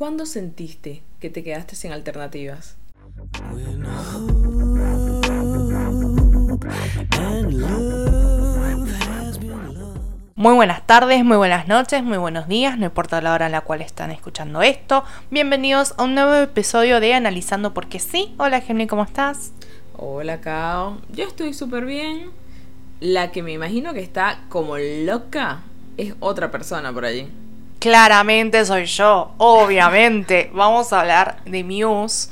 ¿cuándo sentiste que te quedaste sin alternativas? Muy buenas tardes, muy buenas noches, muy buenos días, no importa la hora en la cual están escuchando esto. Bienvenidos a un nuevo episodio de Analizando porque sí. Hola Gemini, ¿cómo estás? Hola Kao, yo estoy súper bien. La que me imagino que está como loca es otra persona por allí. Claramente soy yo, obviamente. Vamos a hablar de Muse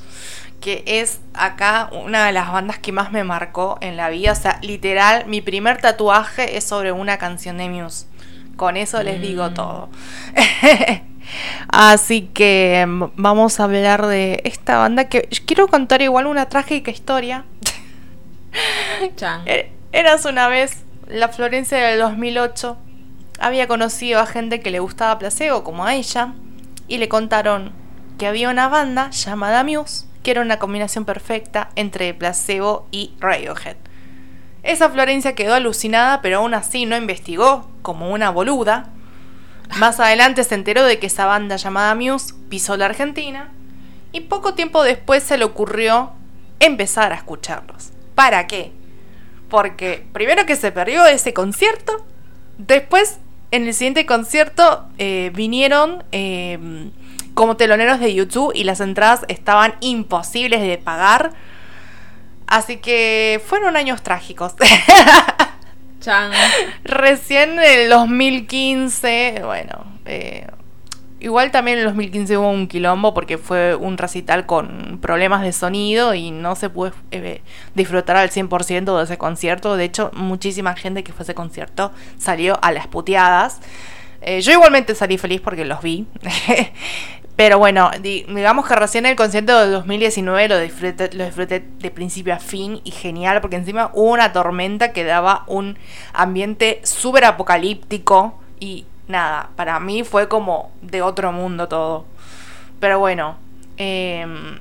que es acá una de las bandas que más me marcó en la vida. O sea, literal, mi primer tatuaje es sobre una canción de Muse. Con eso les digo mm. todo. Así que mm, vamos a hablar de esta banda que quiero contar igual una trágica historia. Er, eras una vez la Florencia del 2008. Había conocido a gente que le gustaba Placebo, como a ella, y le contaron que había una banda llamada Muse que era una combinación perfecta entre placebo y Radiohead. Esa Florencia quedó alucinada, pero aún así no investigó, como una boluda. Más adelante se enteró de que esa banda llamada Muse pisó la Argentina y poco tiempo después se le ocurrió empezar a escucharlos. ¿Para qué? Porque primero que se perdió ese concierto, después en el siguiente concierto eh, vinieron eh, como teloneros de YouTube y las entradas estaban imposibles de pagar. Así que fueron años trágicos. Chan. Recién en el 2015, bueno, eh, igual también en el 2015 hubo un quilombo porque fue un recital con problemas de sonido y no se pudo eh, disfrutar al 100% de ese concierto. De hecho, muchísima gente que fue a ese concierto salió a las puteadas. Eh, yo igualmente salí feliz porque los vi. Pero bueno, digamos que recién el concierto del 2019 lo disfruté, lo disfruté de principio a fin y genial, porque encima hubo una tormenta que daba un ambiente súper apocalíptico y nada, para mí fue como de otro mundo todo. Pero bueno, em,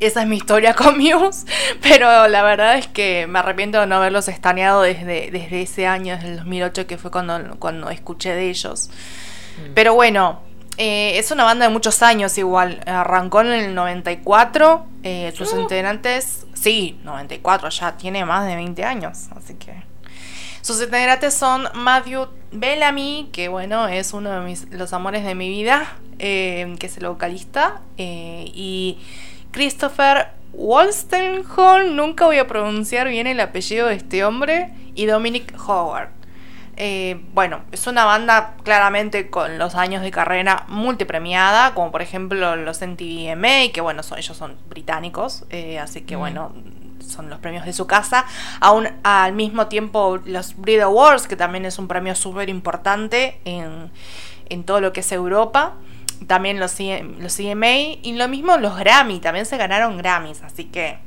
esa es mi historia con Muse, pero la verdad es que me arrepiento de no haberlos estaneado desde, desde ese año, desde el 2008, que fue cuando, cuando escuché de ellos. Mm. Pero bueno, eh, es una banda de muchos años igual. Arrancó en el 94. Eh, sus uh. integrantes. Sí, 94, ya tiene más de 20 años. Así que. Sus integrantes son Matthew Bellamy, que bueno, es uno de mis, los amores de mi vida, eh, que es el vocalista. y Christopher Wolstenholm, nunca voy a pronunciar bien el apellido de este hombre. Y Dominic Howard. Eh, bueno, es una banda claramente con los años de carrera multipremiada, como por ejemplo los NTVMA, que bueno, son, ellos son británicos, eh, así que bueno, son los premios de su casa. Aún al mismo tiempo los Brit Awards, que también es un premio súper importante en, en todo lo que es Europa también los, los CMA y lo mismo los Grammy, también se ganaron Grammys, así que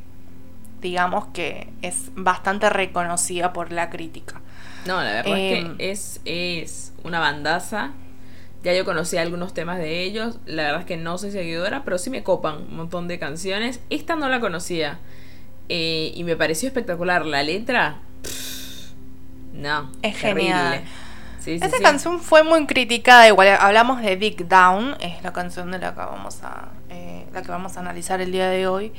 digamos que es bastante reconocida por la crítica. No, la verdad es que em, es, es una bandaza. Ya yo conocí algunos temas de ellos. La verdad es que no soy seguidora, pero sí me copan un montón de canciones. Esta no la conocía. Eh, y me pareció espectacular. La letra. no. Es genial. Esta canción fue muy criticada. Igual hablamos de Dick Down. Es la canción de la que vamos a, eh, la que vamos a analizar el día de hoy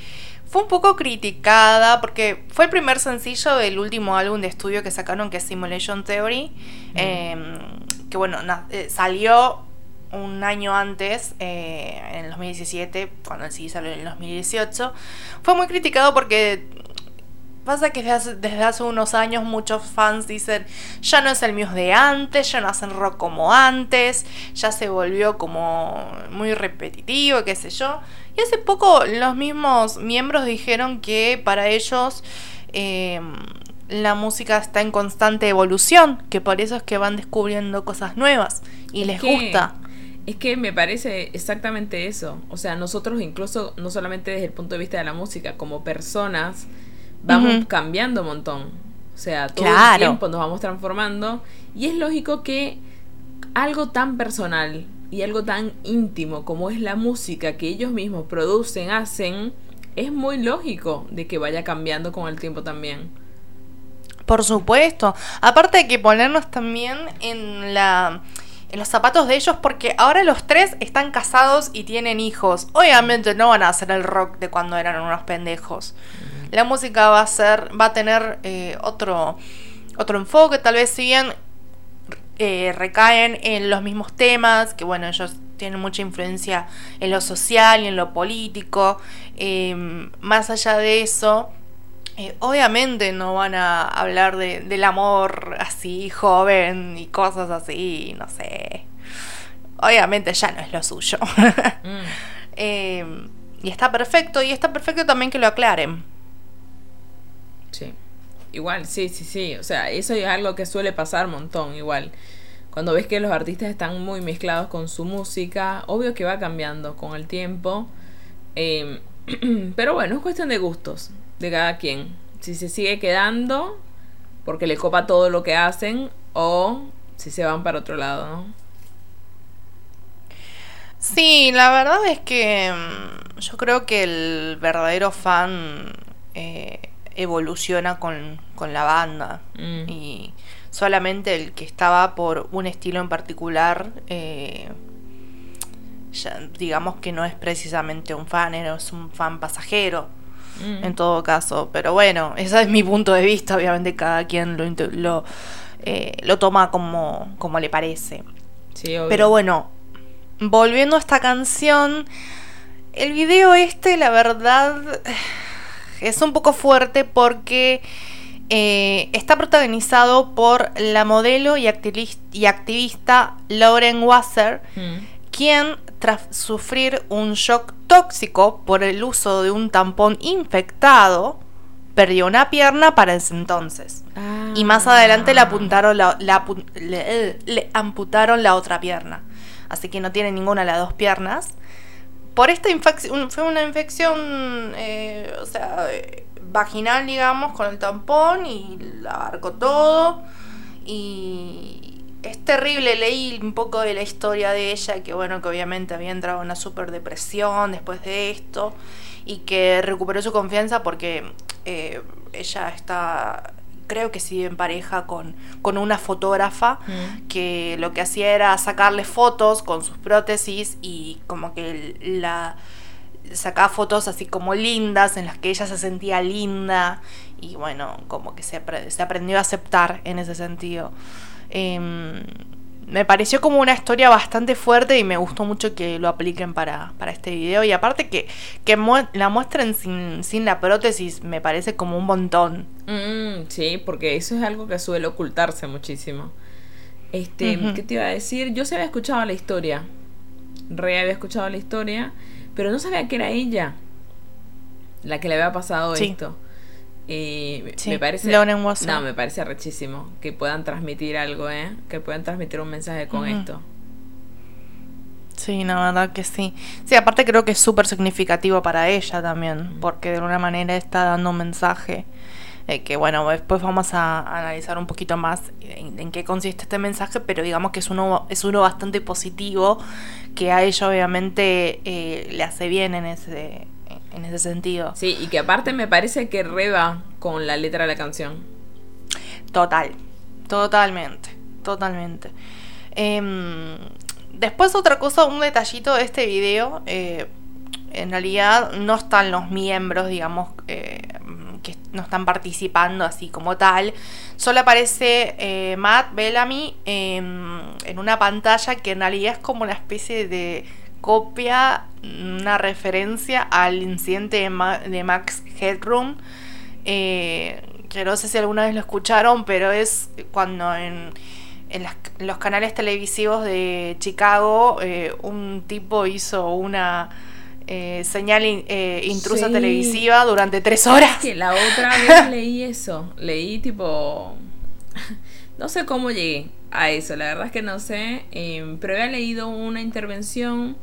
fue un poco criticada porque fue el primer sencillo del último álbum de estudio que sacaron, que es Simulation Theory, em, que bueno, eh, salió un año antes, eh, en el 2017, cuando el CD salió en el 2018. Fue muy criticado porque pasa que desde hace, desde hace, unos años muchos fans dicen, ya no es el Muse de antes, ya no hacen rock como antes, ya se volvió como muy repetitivo, qué sé yo. Y hace poco los mismos miembros dijeron que para ellos em, la música está en constante evolución, que por eso es que van descubriendo cosas nuevas y les gusta. Es que me parece exactamente eso. O sea, nosotros incluso, no solamente desde el punto de vista de la música, como personas, vamos cambiando un montón. O sea, todo el tiempo nos vamos transformando. Y es lógico que algo tan personal y algo tan íntimo como es la música que ellos mismos producen, hacen, es muy lógico de que vaya cambiando con el tiempo también. Por supuesto. Aparte de que ponernos también en la en los zapatos de ellos porque ahora los tres están casados y tienen hijos. Obviamente no van a hacer el rock de cuando eran unos pendejos. La música va a ser, va a tener eh, otro, otro enfoque, tal vez si bien eh, recaen en los mismos temas, que bueno, ellos tienen mucha influencia en lo social y en lo político. Em, más allá de eso, eh, obviamente no van a hablar de, del amor así joven y cosas así, no sé. Obviamente ya no es lo suyo. Mm. Em, y está perfecto, y está perfecto también que lo aclaren. Sí. Igual, sí, sí, sí. O sea, eso es algo que suele pasar un montón, igual. Cuando ves que los artistas están muy mezclados con su música, obvio que va cambiando con el tiempo. Em, pero bueno, es cuestión de gustos de cada quien. Si se sigue quedando porque le copa todo lo que hacen o si se van para otro lado, ¿no? Sí, la verdad es que mm, yo creo que el verdadero fan eh, evoluciona con, la banda. Mm. Y solamente el que estaba por un estilo en particular, eh, digamos que no es precisamente un fan, es un fan pasajero. Mm. En todo caso, pero bueno, ese es mi punto de vista. Obviamente, cada quien lo, lo, eh, lo toma como, como le parece. pero bueno, volviendo a esta canción, el video este, la verdad, es un poco fuerte porque eh, está protagonizado por la modelo y, activista Lauren Wasser, mm. Quien tras sufrir un shock tóxico por el uso de un tampón infectado, perdió una pierna para ese entonces. Y más adelante le, apuntaron le, amputaron la otra pierna. Así que no tiene ninguna de las dos piernas. Por esta infección, fue una infección, eh, o sea, vaginal, digamos, con el tampón y la abarcó todo. Y es terrible, leí un poco de la historia de ella, que bueno, que obviamente había entrado en una super depresión después de esto y que recuperó su confianza porque eh, ella está creo que sigue en pareja con, con una fotógrafa mm. que lo que hacía era sacarle fotos con sus prótesis y como que la sacaba fotos así como lindas, en las que ella se sentía linda y bueno, como que se, se aprendió a aceptar en ese sentido. Em, me pareció como una historia bastante fuerte y me gustó mucho que lo apliquen para, este video. Y aparte que, que la muestren sin, sin, la prótesis me parece como un montón. Mm, sí, porque eso es algo que suele ocultarse muchísimo. Este, ¿qué te iba a decir? Yo se había escuchado la historia. Re había escuchado la historia pero no sabía que era ella la que le había pasado esto. Y me parece. No, me parece rechísimo que puedan transmitir algo, ¿eh? Que puedan transmitir un mensaje con esto. Sí, la verdad que sí. Sí, aparte creo que es súper significativo para ella también, porque de alguna manera está dando un mensaje eh, que bueno, después vamos a analizar un poquito más en, qué consiste este mensaje, pero digamos que es uno, es uno bastante positivo, que a ella obviamente eh, le hace bien en ese, en ese sentido. Sí, y que aparte me parece que reba con la letra de la canción. Total, totalmente, totalmente. Em, después otra cosa, un detallito de este video, eh, en realidad no están los miembros, digamos, que no están participando así como tal. Solo aparece eh, Matt Bellamy en una pantalla que en realidad es como una especie de copia, una referencia al incidente de, Max Headroom. Eh, que no sé si alguna vez lo escucharon, pero es cuando en, en, los canales televisivos de Chicago eh, un tipo hizo una eh, señal eh, intrusa televisiva durante tres horas. Que la otra vez leí eso, leí tipo... No sé cómo llegué a eso, la verdad es que no sé, em, pero había leído una intervención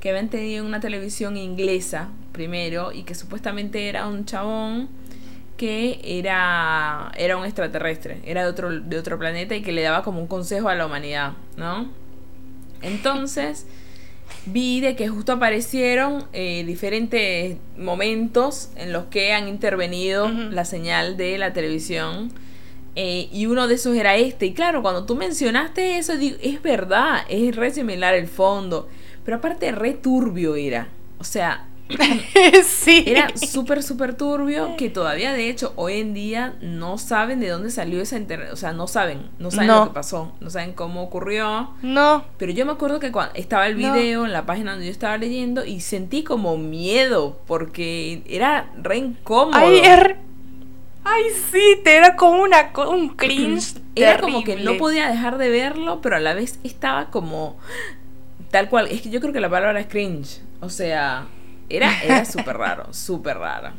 que habían tenido en una televisión inglesa primero y que supuestamente era un chabón que era, era un extraterrestre, era de otro, de otro planeta y que le daba como un consejo a la humanidad, ¿no? Entonces vi de que justo aparecieron eh, diferentes momentos en los que han intervenido la señal de la televisión Eh, y uno de esos era este. Y claro, cuando tú mencionaste eso, digo, es verdad, es re similar el fondo. Pero aparte, re turbio era. O sea, sí. Era súper, súper turbio que todavía, de hecho, hoy en día no saben de dónde salió esa internet. O sea, no saben, no saben lo que pasó, no saben cómo ocurrió. No. Pero yo me acuerdo que cuando estaba el video en la página donde yo estaba leyendo y sentí como miedo porque era re incómodo. Ay, Ay, sí, te era como una, un cringe. Era como que no podía dejar de verlo, pero a la vez estaba como tal cual. Es que yo creo que la palabra es cringe. O sea, era, era súper raro, súper raro.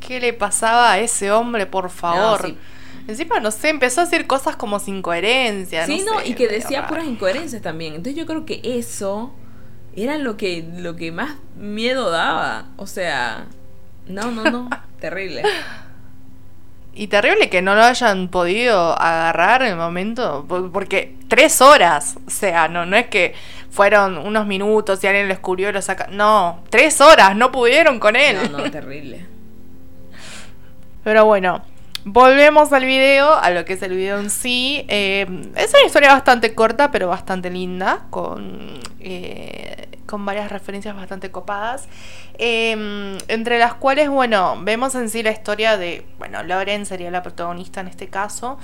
¿Qué le pasaba a ese hombre, por favor? Encima, no sé, empezó a decir cosas como sin coherencia. Sí, no, y que decía puras incoherencias también. Entonces yo creo que eso era lo que, lo que más miedo daba. O sea, no, no, no, terrible. Y terrible que no lo hayan podido agarrar en el momento, porque tres horas, o sea, no, no es que fueron unos minutos y alguien lo descubrió y lo saca. No, tres horas, no pudieron con él. No, no, terrible. Pero bueno, volvemos al video, a lo que es el video en sí. Eh, es una historia bastante corta, pero bastante linda, con, eh, con varias referencias bastante copadas. Em, entre las cuales, bueno, vemos en sí la historia de, bueno, Loren sería la protagonista en este caso,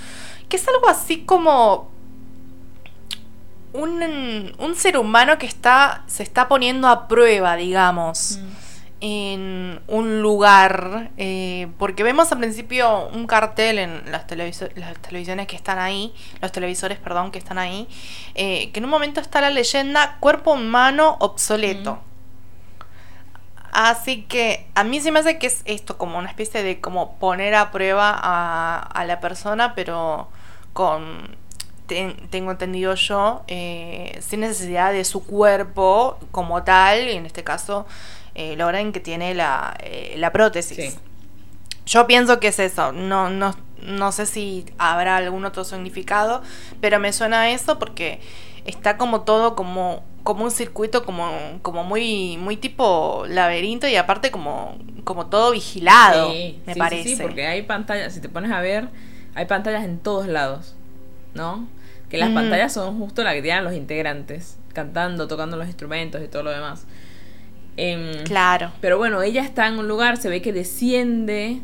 que es algo así como un, un ser humano que está, se está poniendo a prueba, digamos. Mm. En un lugar, eh, porque vemos al principio un cartel en las, las, televisiones que están ahí, los televisores, perdón, que están ahí, eh, que en un momento está la leyenda cuerpo humano obsoleto. Mm. Así que a mí se me hace que es esto como una especie de como poner a prueba a, a la persona, pero con tengo entendido yo, eh, sin necesidad de su cuerpo como tal, y en este caso eh, logran que tiene la, eh, la prótesis. Yo pienso que es eso, no, no, no sé si habrá algún otro significado, pero me suena a eso porque está como todo como como un circuito como, como muy muy tipo laberinto y aparte como como todo vigilado, me parece. Sí, porque hay pantallas, si te pones a ver, hay pantallas en todos lados, ¿no? Que las pantallas son justo las que tienen los integrantes, cantando, tocando los instrumentos y todo lo demás. Em, claro. Pero bueno, ella está en un lugar, se ve que desciende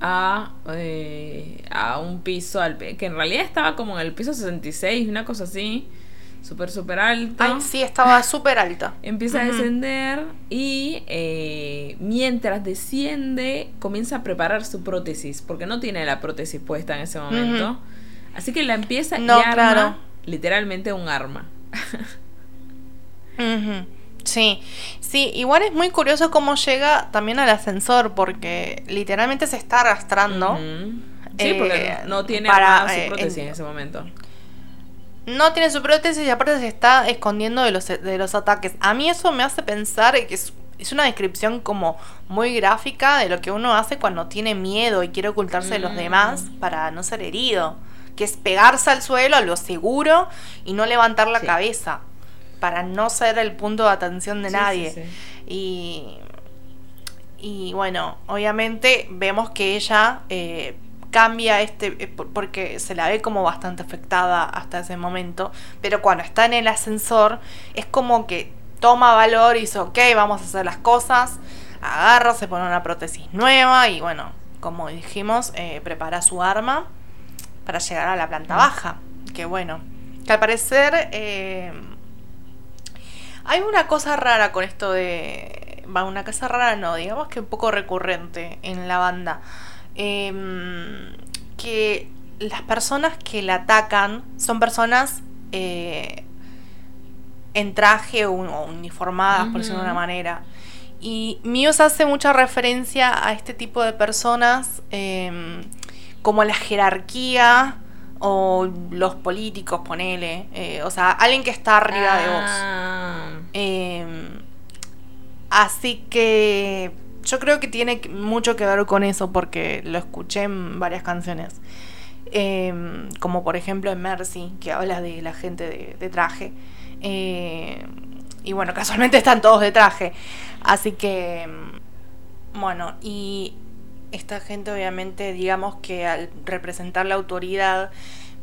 a, eh, a un piso, al, que en realidad estaba como en el piso 66, una cosa así, súper, súper alta. Ay, sí, estaba súper alta. Empieza a descender y eh, mientras desciende comienza a preparar su prótesis, porque no tiene la prótesis puesta en ese momento. Así que la empieza y arma literalmente un arma. Sí, sí, igual es muy curioso cómo llega también al ascensor, porque literalmente se está arrastrando. Sí, porque eh, no tiene para, su eh, prótesis en ese momento. No tiene su prótesis y aparte se está escondiendo de los, de los ataques. A mí eso me hace pensar que es, es una descripción como muy gráfica de lo que uno hace cuando tiene miedo y quiere ocultarse de los demás para no ser herido que es pegarse al suelo a lo seguro y no levantar la cabeza para no ser el punto de atención de nadie. y, y bueno, obviamente vemos que ella eh, cambia este, eh, porque se la ve como bastante afectada hasta ese momento, pero cuando está en el ascensor es como que toma valor y dice, ok, vamos a hacer las cosas, agarra, se pone una prótesis nueva y bueno, como dijimos, eh, prepara su arma para llegar a la planta baja. Que bueno, que al parecer eh, hay una cosa rara con esto de... Va, una cosa rara no, digamos que un poco recurrente en la banda. Em, que las personas que la atacan son personas eh, en traje o, uniformadas, por decirlo de una manera. Y Muse hace mucha referencia a este tipo de personas em, como la jerarquía o los políticos, ponele. Eh, o sea, alguien que está arriba de vos. Ah. Em, así que yo creo que tiene mucho que ver con eso porque lo escuché en varias canciones. Em, como por ejemplo en Mercy, que habla de la gente de, traje. Eh, y bueno, casualmente están todos de traje. Así que, em, bueno, y esta gente obviamente, digamos que al representar la autoridad,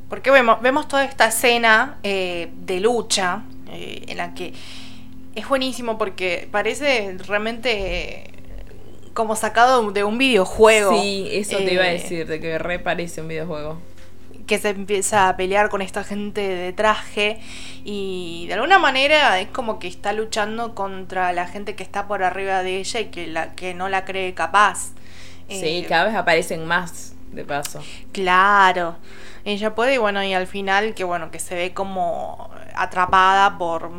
porque vemos, vemos toda esta escena eh, de lucha eh, en la que es buenísimo porque parece realmente como sacado de un videojuego. Sí, eso te iba a decir, de que re parece un videojuego que se empieza a pelear con esta gente de traje y de alguna manera es como que está luchando contra la gente que está por arriba de ella y que, la, que no la cree capaz. Sí, eh, cada vez aparecen más, de paso. Claro. Ella puede y bueno, y al final que bueno, que se ve como atrapada por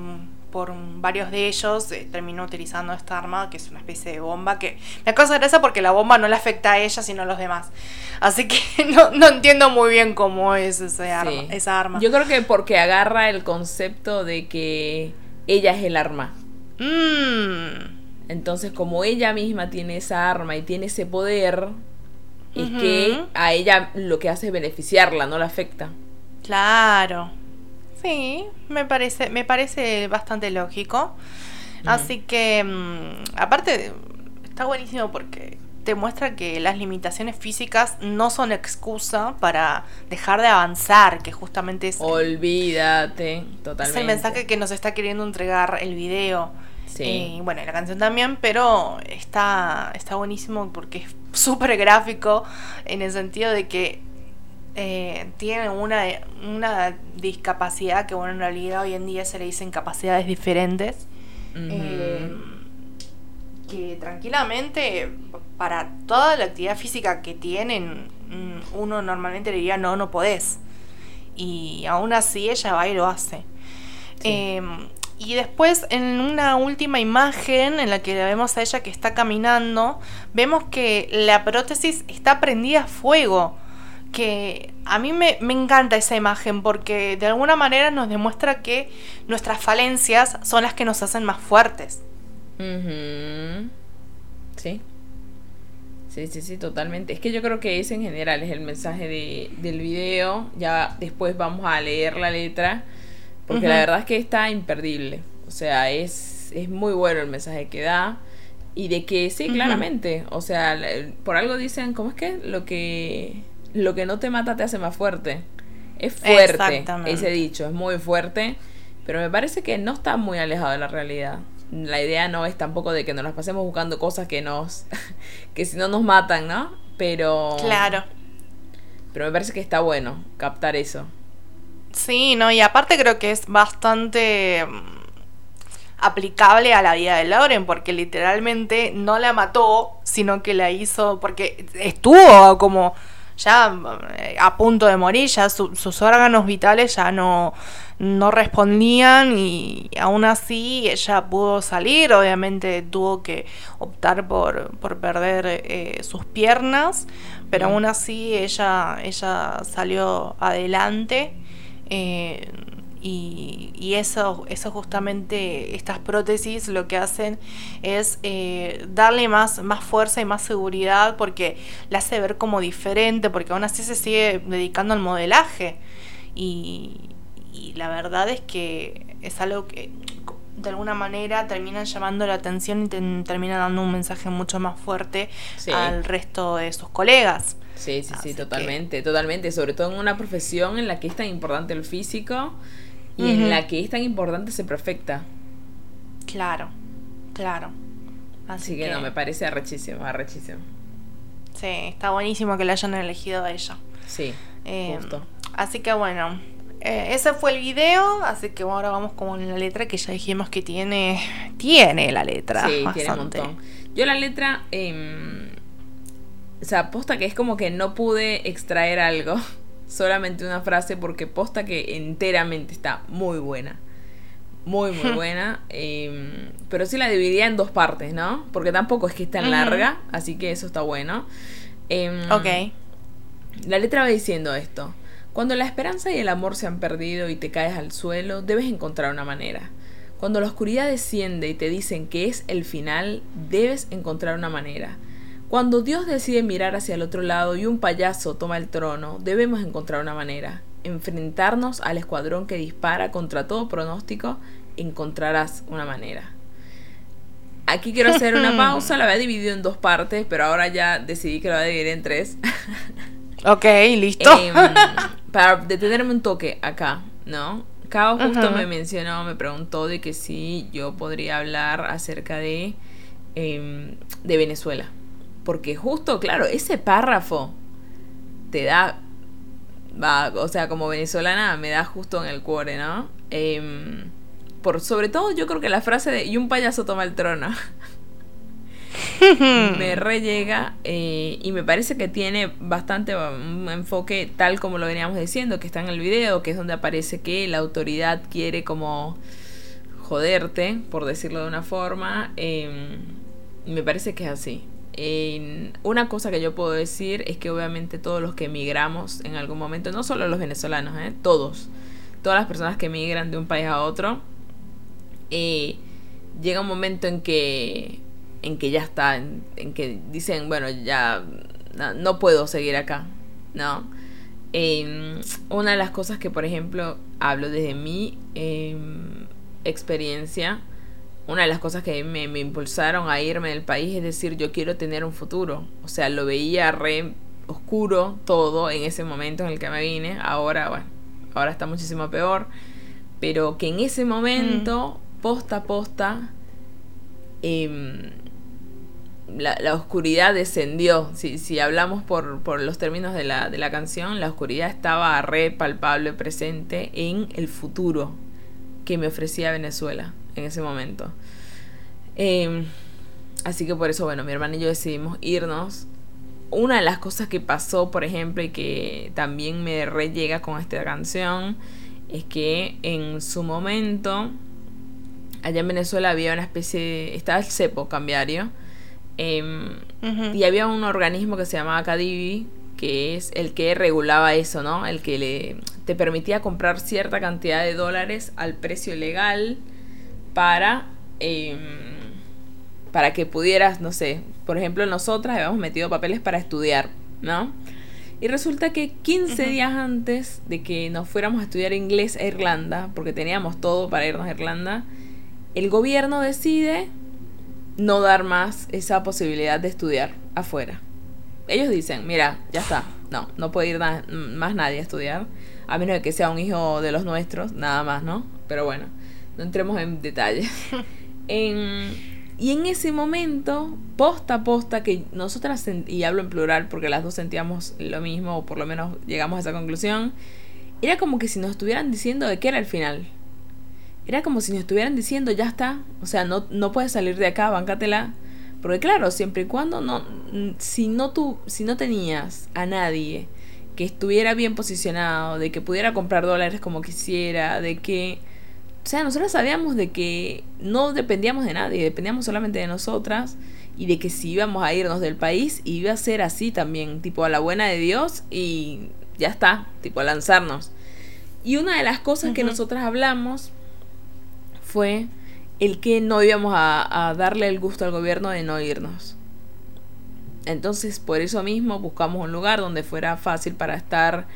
por varios de ellos, eh, terminó utilizando esta arma, que es una especie de bomba, que me causa gracia porque la bomba no le afecta a ella, sino a los demás. Así que no, entiendo muy bien cómo es ese arma, esa arma. Yo creo que porque agarra el concepto de que ella es el arma. Mm. Entonces, como ella misma tiene esa arma y tiene ese poder, es que a ella lo que hace es beneficiarla, no la afecta. Claro. Sí, me parece, me parece bastante lógico. Así que, mm, aparte, está buenísimo porque te muestra que las limitaciones físicas no son excusa para dejar de avanzar, que justamente es... Olvídate, totalmente. Es el mensaje que nos está queriendo entregar el video. Sí. Y bueno, la canción también, pero está, está buenísimo porque es súper gráfico en el sentido de que eh, tienen una, una discapacidad que, bueno, en realidad hoy en día se le dicen capacidades diferentes. Eh, que tranquilamente, para toda la actividad física que tienen, mm, uno normalmente le diría, no, no podés. Y aún así ella va y lo hace. Em, y después en una última imagen en la que la vemos a ella que está caminando, vemos que la prótesis está prendida a fuego que a mí me, encanta esa imagen porque de alguna manera nos demuestra que nuestras falencias son las que nos hacen más fuertes. Sí. Sí, sí, sí, totalmente. Es que yo creo que ese en general es el mensaje del video. Ya después vamos a leer la letra. Porque la verdad es que está imperdible. O sea, es, es muy bueno el mensaje que da. Y de que sí, claramente. O sea, por algo dicen, ¿cómo es que? Lo que lo que no te mata te hace más fuerte. Es fuerte ese dicho, es muy fuerte, pero me parece que no está muy alejado de la realidad. La idea no es tampoco de que nos las pasemos buscando cosas que nos que si no nos matan, ¿no? Pero Claro. Pero me parece que está bueno captar eso. Sí, no, y aparte creo que es bastante mm, aplicable a la vida de Lauren, porque literalmente no la mató, sino que la hizo, porque estuvo como ya eh, a punto de morir, ya sus órganos vitales ya no, no respondían y aún así ella pudo salir, obviamente tuvo que optar por, por perder eh, sus piernas, pero aún así ella, ella salió adelante. Eh, y, eso, eso justamente, estas prótesis lo que hacen es eh, darle más, más fuerza y más seguridad porque la hace ver como diferente, porque aún así se sigue dedicando al modelaje. Y, la verdad es que es algo que de alguna manera termina llamando la atención y termina dando un mensaje mucho más fuerte al resto de sus colegas. Sí, sí, sí, totalmente, totalmente. Sobre todo en una profesión en la que es tan importante el físico y en la que es tan importante ser perfecta. Claro, claro. Así, que, no, me parece arrechísimo, arrechísimo. Sí, está buenísimo que la hayan elegido a ella. Sí, eh, justo. Así que bueno, eh, ese fue el video, así que ahora vamos con la letra que ya dijimos que tiene, tiene la letra. Sí, tiene un montón. Yo la letra, eh, o sea, posta que es como que no pude extraer algo solamente una frase porque posta que enteramente está muy buena. Muy, muy buena. Em, pero sí la dividía en dos partes, ¿no? Porque tampoco es que es tan larga, así que eso está bueno. Em, ok. La letra va diciendo esto. Cuando la esperanza y el amor se han perdido y te caes al suelo, debes encontrar una manera. Cuando la oscuridad desciende y te dicen que es el final, debes encontrar una manera. Cuando Dios decide mirar hacia el otro lado y un payaso toma el trono, debemos encontrar una manera. Enfrentarnos al escuadrón que dispara contra todo pronóstico, encontrarás una manera. aquí quiero hacer una pausa, la había dividido en dos partes, pero ahora ya decidí que la voy a dividir en tres. ok, listo. Em, para detenerme un toque acá, ¿no? Cao justo me mencionó, me preguntó de que si yo podría hablar acerca de, em, de Venezuela. Porque justo, claro, ese párrafo te da, va, o sea, como venezolana me da justo en el cuore, ¿no? Em, por sobre todo yo creo que la frase de y un payaso toma el trono me rellega eh, y me parece que tiene bastante un enfoque tal como lo veníamos diciendo, que está en el video, que es donde aparece que la autoridad quiere como joderte, por decirlo de una forma. Em, me parece que es así. Una cosa que yo puedo decir es que obviamente todos los que emigramos en algún momento, no solo los venezolanos, ¿eh? todos, todas las personas que emigran de un país a otro, eh, llega un momento en que en que ya está, en, que dicen, bueno, ya no, puedo seguir acá, ¿no? Em, una de las cosas que, por ejemplo, hablo desde mi em, experiencia, una de las cosas que me, me, impulsaron a irme del país es decir, yo quiero tener un futuro. O sea, lo veía re oscuro todo en ese momento en el que me vine. Ahora, bueno, ahora está muchísimo peor. Pero que en ese momento, mm. posta a posta, eh, la, oscuridad descendió. Si, si hablamos por, por los términos de la, de la canción, la oscuridad estaba re palpable, presente en el futuro que me ofrecía Venezuela en ese momento. Em, así que por eso, bueno, mi hermana y yo decidimos irnos. Una de las cosas que pasó, por ejemplo, y que también me re llega con esta canción, es que en su momento, allá en Venezuela había una especie de... Estaba el cepo cambiario Em, y había un organismo que se llamaba Cadivi, que es el que regulaba eso, ¿no? El que le, te permitía comprar cierta cantidad de dólares al precio legal para, em, para que pudieras, no sé, por ejemplo, nosotras habíamos metido papeles para estudiar, ¿no? Y resulta que 15 días antes de que nos fuéramos a estudiar inglés a Irlanda, porque teníamos todo para irnos a Irlanda, el gobierno decide no dar más esa posibilidad de estudiar afuera. Ellos dicen, mira, ya está, no, no puede ir más nadie a estudiar, a menos de que sea un hijo de los nuestros, nada más, ¿no? Pero bueno, no entremos en detalles. y en ese momento, posta a posta, que nosotras, y hablo en plural porque las dos sentíamos lo mismo, o por lo menos llegamos a esa conclusión, era como que si nos estuvieran diciendo de qué era el final era como si nos estuvieran diciendo, ya está, o sea, no, no puedes salir de acá, bancátela. Porque claro, siempre y cuando no, si no tú, si no tenías a nadie que estuviera bien posicionado, de que pudiera comprar dólares como quisiera, de que, o sea, nosotros sabíamos de que no dependíamos de nadie, dependíamos solamente de nosotras y de que si íbamos a irnos del país iba a ser así también, tipo a la buena de Dios y ya está, tipo a lanzarnos. Y una de las cosas que nosotras hablamos fue el que no íbamos a, darle el gusto al gobierno de no irnos. Entonces, por eso mismo buscamos un lugar donde fuera fácil para estar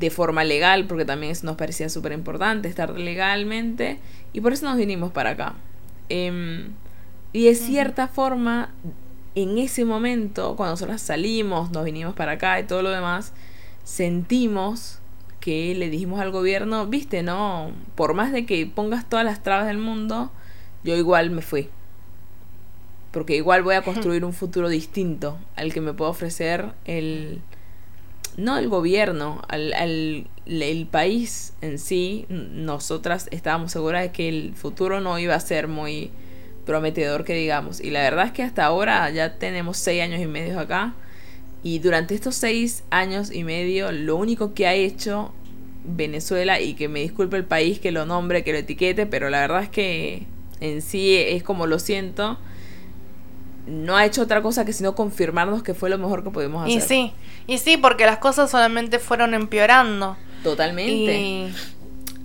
de forma legal, porque también eso nos parecía súper importante, estar legalmente, y por eso nos vinimos para acá. Em, y de cierta forma, en ese momento, cuando nosotros salimos, nos vinimos para acá y todo lo demás, sentimos que le dijimos al gobierno, viste, no, por más de que pongas todas las trabas del mundo, yo igual me fui. Porque igual voy a construir un futuro distinto al que me puede ofrecer el... No el gobierno, al, al el país en sí. Nosotras estábamos seguras de que el futuro no iba a ser muy prometedor que digamos. Y la verdad es que hasta ahora ya tenemos seis años y medio acá y durante estos seis años y medio, lo único que ha hecho Venezuela, y que me disculpe el país que lo nombre, que lo etiquete, pero la verdad es que en sí es como lo siento, no ha hecho otra cosa que sino confirmarnos que fue lo mejor que pudimos hacer. Y sí, y sí, porque las cosas solamente fueron empeorando. Totalmente.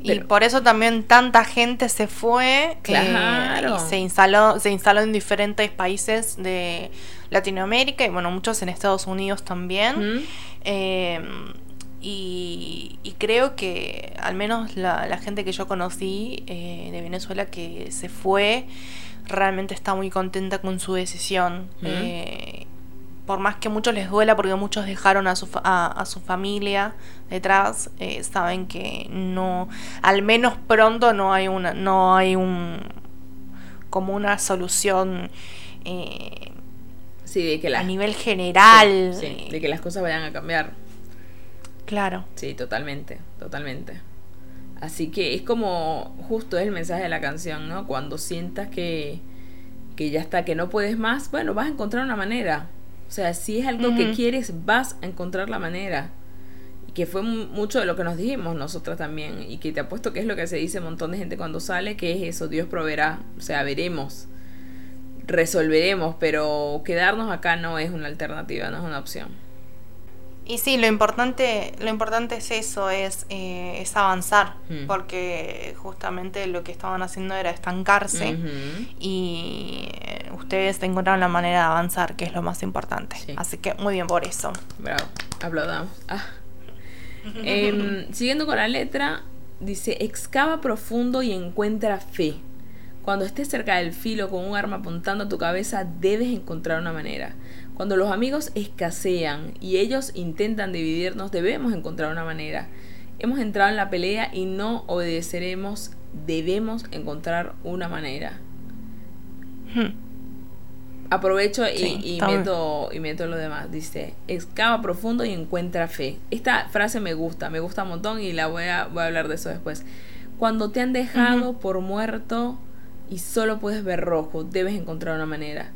Y, por eso también tanta gente se fue eh, claro. y se instaló, se instaló en diferentes países de Latinoamérica y bueno, muchos en Estados Unidos también. Em, y, creo que al menos la, gente que yo conocí eh, de Venezuela que se fue, realmente está muy contenta con su decisión. Eh, por más que muchos les duela, porque muchos dejaron a su, a, su familia detrás, eh, saben que no, al menos pronto no hay una, no hay un, como una solución eh, sí, de que a nivel general. de que las cosas vayan a cambiar. Claro. Sí, totalmente, totalmente. Así que es como justo el mensaje de la canción, ¿no? Cuando sientas que, que ya está, que no puedes más, bueno, vas a encontrar una manera. O sea, si es algo que quieres, vas a encontrar la manera. Y que fue mucho de lo que nos dijimos nosotras también. Y que te apuesto que es lo que se dice un montón de gente cuando sale, que es eso, Dios proveerá. O sea, veremos, resolveremos, pero quedarnos acá no es una alternativa, no es una opción. Y sí, lo importante, lo importante es eso, es, eh, es avanzar, mm. porque justamente lo que estaban haciendo era estancarse y eh, ustedes encontraron la manera de avanzar, que es lo más importante. Así que muy bien por eso. Bravo, aplaudamos. Ah. Em, siguiendo con la letra, dice, excava profundo y encuentra fe. Cuando estés cerca del filo con un arma apuntando a tu cabeza, debes encontrar una manera. Cuando los amigos escasean y ellos intentan dividirnos, debemos encontrar una manera. Hemos entrado en la pelea y no obedeceremos, debemos encontrar una manera. Hmm. Aprovecho y, meto, y meto lo demás. Dice, excava profundo y encuentra fe. Esta frase me gusta, me gusta un montón y la voy a, voy a hablar de eso después. Cuando te han dejado por muerto y solo puedes ver rojo, debes encontrar una manera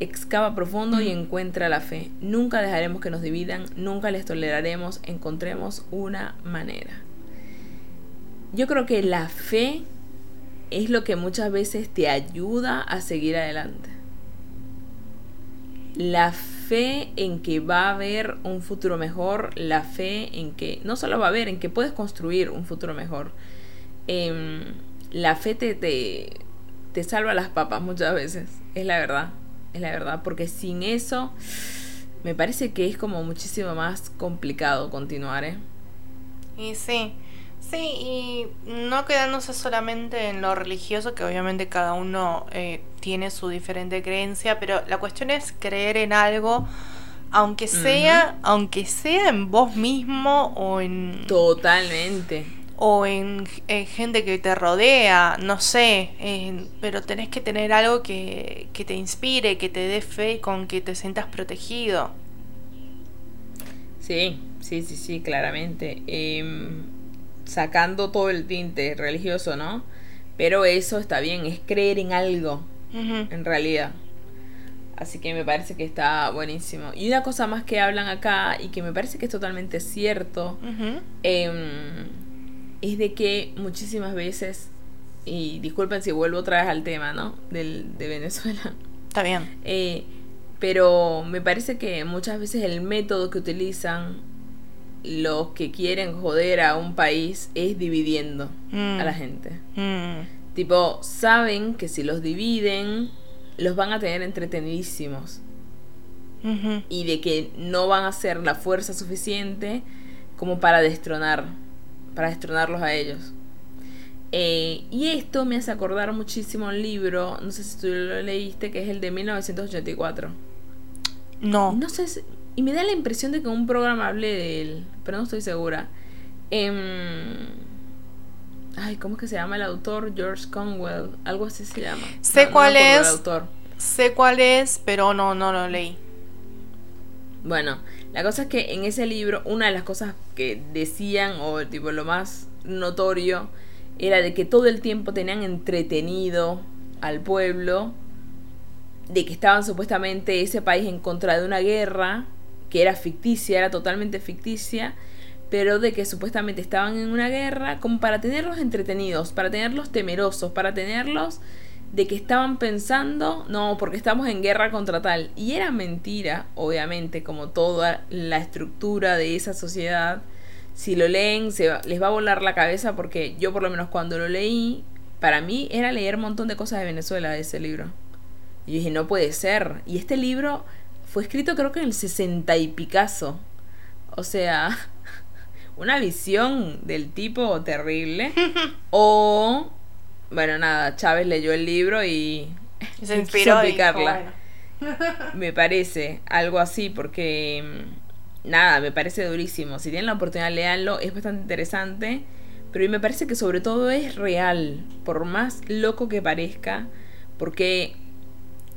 excava profundo y encuentra la fe. Nunca dejaremos que nos dividan, nunca les toleraremos, encontremos una manera. Yo creo que la fe es lo que muchas veces te ayuda a seguir adelante. La fe en que va a haber un futuro mejor, la fe en que no solo va a haber, en que puedes construir un futuro mejor. Em, la fe te, te, te salva las papas muchas veces, es la verdad es la verdad, porque sin eso me parece que es como muchísimo más complicado continuar, ¿eh? Y sí, sí, y no quedándose solamente en lo religioso, que obviamente cada uno eh, tiene su diferente creencia, pero la cuestión es creer en algo aunque sea, aunque sea en vos mismo o en totalmente o en, gente que te rodea, no sé, pero tenés que tener algo que, te inspire, que te dé fe, con que te sientas protegido. Sí, sí, sí, sí, claramente. Em, sacando todo el tinte religioso, ¿no? Pero eso está bien, es creer en algo, en realidad. Así que me parece que está buenísimo. Y una cosa más que hablan acá y que me parece que es totalmente cierto, es de que muchísimas veces, y disculpen si vuelvo otra vez al tema, ¿no? Del, de Venezuela. Está bien. Eh, pero me parece que muchas veces el método que utilizan los que quieren joder a un país es dividiendo a la mm. gente. Mm. Tipo, saben que si los dividen, los van a tener entretenidísimos. Y de que no van a ser la fuerza suficiente como para destronar para destronarlos a ellos. Eh, y esto me hace acordar muchísimo un libro, no sé si tú lo leíste, que es el de 1984. No. No sé y me da la impresión de que un programa hablé de él, pero no estoy segura. Em, ay, ¿cómo es que se llama el autor? George Conwell, algo así se llama. Sé cuál es. Sé cuál es, pero no, no lo leí. Bueno, la cosa es que en ese libro, una de las cosas que decían, o tipo lo más notorio, era de que todo el tiempo tenían entretenido al pueblo, de que estaban supuestamente ese país en contra de una guerra, que era ficticia, era totalmente ficticia, pero de que supuestamente estaban en una guerra como para tenerlos entretenidos, para tenerlos temerosos, para tenerlos de que estaban pensando, no, porque estamos en guerra contra tal. Y era mentira, obviamente, como toda la estructura de esa sociedad. Si lo leen, se les va a volar la cabeza porque yo por lo menos cuando lo leí, para mí era leer un montón de cosas de Venezuela de ese libro. Y dije, no puede ser. Y este libro fue escrito creo que en el 60 y Picasso. O sea, una visión del tipo terrible. O bueno, nada, Chávez leyó el libro y, Se inspiró Me parece algo así porque mm, nada, me parece durísimo. Si tienen la oportunidad, leanlo, es bastante interesante. Pero me parece que sobre todo es real, por más loco que parezca, porque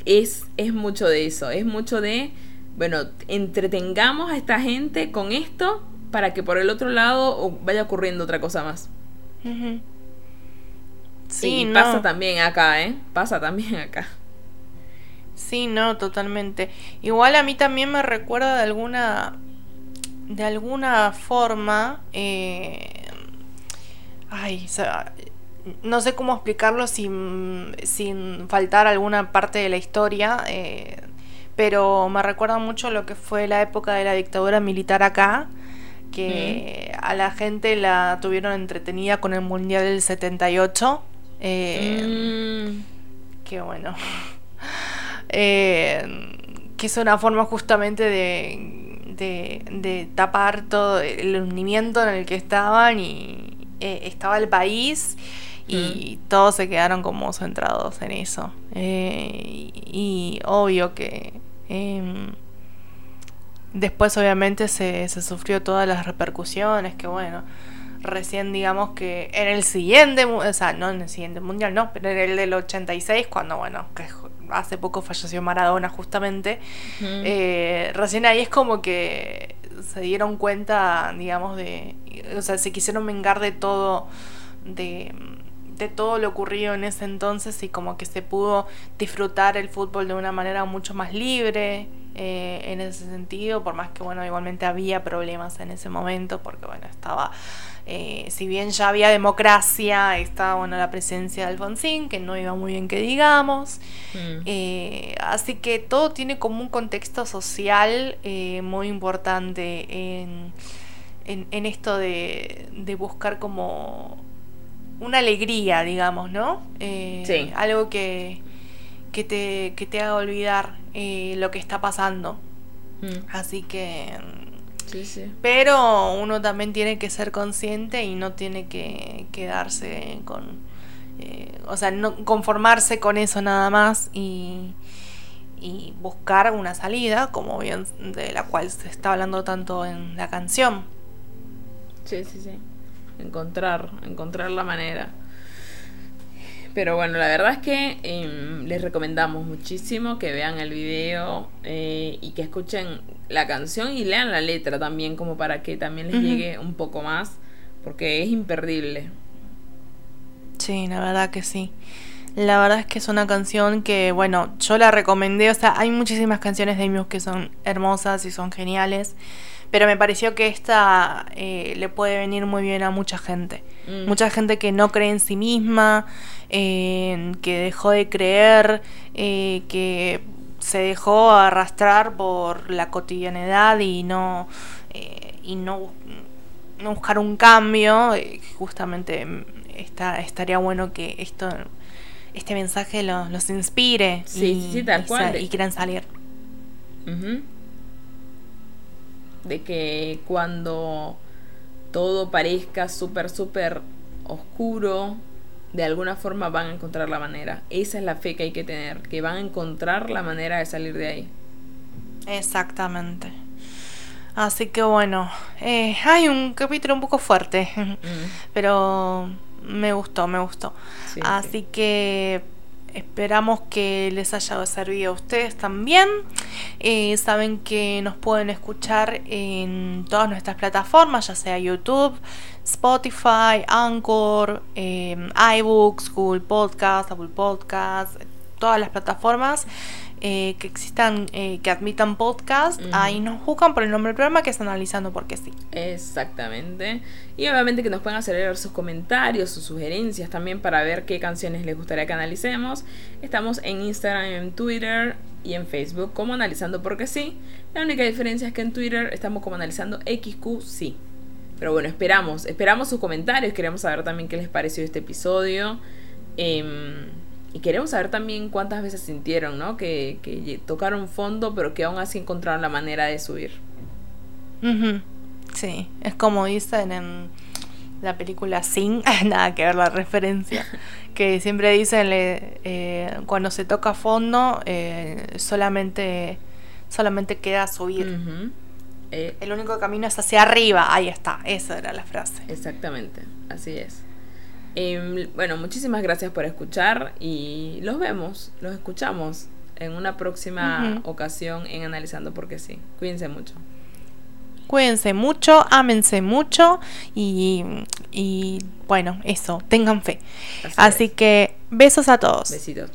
es, es mucho de eso, es mucho de, bueno, entretengamos a esta gente con esto para que por el otro lado vaya ocurriendo otra cosa más. Sí, pasa también acá, ¿eh? Pasa también acá. Sí, no, totalmente. Igual a mí también me recuerda de alguna de alguna forma eh, ay, no sé cómo explicarlo sin, sin faltar alguna parte de la historia, eh, pero me recuerda mucho lo que fue la época de la dictadura militar acá, que a la gente la tuvieron entretenida con el Mundial del 78. Eh, mm. Que bueno. Eh, que es una forma justamente de, de, de tapar todo el hundimiento en el que estaban y, eh, estaba el país y mm. todos se quedaron como centrados en eso. Eh, y, obvio que em, después obviamente se, se, sufrió todas las repercusiones, que bueno, recién digamos que en el siguiente, o sea, no en el siguiente mundial, no, pero en el del 86, cuando bueno, que hace poco falleció Maradona justamente, eh, recién ahí es como que se dieron cuenta, digamos, de, o sea, se quisieron vengar de todo, de, de todo lo ocurrido en ese entonces y como que se pudo disfrutar el fútbol de una manera mucho más libre eh, en ese sentido, por más que, bueno, igualmente había problemas en ese momento, porque, bueno, estaba eh, si bien ya había democracia, estaba bueno, la presencia de Alfonsín, que no iba muy bien que digamos. Mm. Eh, así que todo tiene como un contexto social muy importante en, en, esto de, de, buscar como una alegría, digamos, ¿no? Sí. Algo que, que, te, que te haga olvidar lo que está pasando. Mm. Así que pero uno también tiene que ser consciente y no tiene que quedarse con... Eh, o sea, no conformarse con eso nada más y, y buscar una salida, como bien de la cual se está hablando tanto en la canción. Sí, sí, sí. Encontrar, encontrar la manera. Pero bueno, la verdad es que em, les recomendamos muchísimo que vean el video eh, y que escuchen la canción y lean la letra también, como para que también les llegue un poco más, porque es imperdible. Sí, la verdad que sí. La verdad es que es una canción que, bueno, yo la recomendé, o sea, hay muchísimas canciones de Muse que son hermosas y son geniales, pero me pareció que esta eh, le puede venir muy bien a mucha gente. Mm. Mucha gente que no cree en sí misma, que dejó de creer, eh, que se dejó arrastrar por la cotidianidad y no, eh, y no, no, buscar un cambio. Eh, justamente está, estaría bueno que esto este mensaje los, inspire y, y, quieran salir. De que cuando todo parezca súper, súper oscuro, de alguna forma van a encontrar la manera. Esa es la fe que hay que tener, que van a encontrar la manera de salir de ahí. Exactamente. Así que bueno, eh, hay un capítulo un poco fuerte, mm. pero me gustó, me gustó. Así que Esperamos que les haya servido a ustedes también. Eh, saben que nos pueden escuchar en todas nuestras plataformas, ya sea YouTube, Spotify, Anchor, eh, iBooks, Google Podcast, Apple Podcast, todas las plataformas. Eh, que existan, eh, que admitan podcast, ahí nos buscan por el nombre del programa que es Analizando porque sí. Exactamente. Y obviamente que nos puedan hacer sus comentarios, sus sugerencias también para ver qué canciones les gustaría que analicemos. Estamos en Instagram, en Twitter y en Facebook como Analizando porque sí. La única diferencia es que en Twitter estamos como Analizando XQ sí. Pero bueno, esperamos, esperamos sus comentarios, queremos saber también qué les pareció este episodio. Eh, y queremos saber también cuántas veces sintieron, ¿no? Que, que tocaron fondo, pero que aún así encontraron la manera de subir. Sí, es como dicen en la película Sing, nada que ver la referencia, que siempre dicen eh, cuando se toca fondo eh, solamente, solamente queda subir. Eh, El único camino es hacia arriba, ahí está, esa era la frase. Exactamente, así es. Em, bueno, muchísimas gracias por escuchar y los vemos, los escuchamos en una próxima ocasión en Analizando porque sí. Cuídense mucho. Cuídense mucho, ámense mucho y, y bueno, eso, tengan fe. Así, Así que besos a todos. Besitos.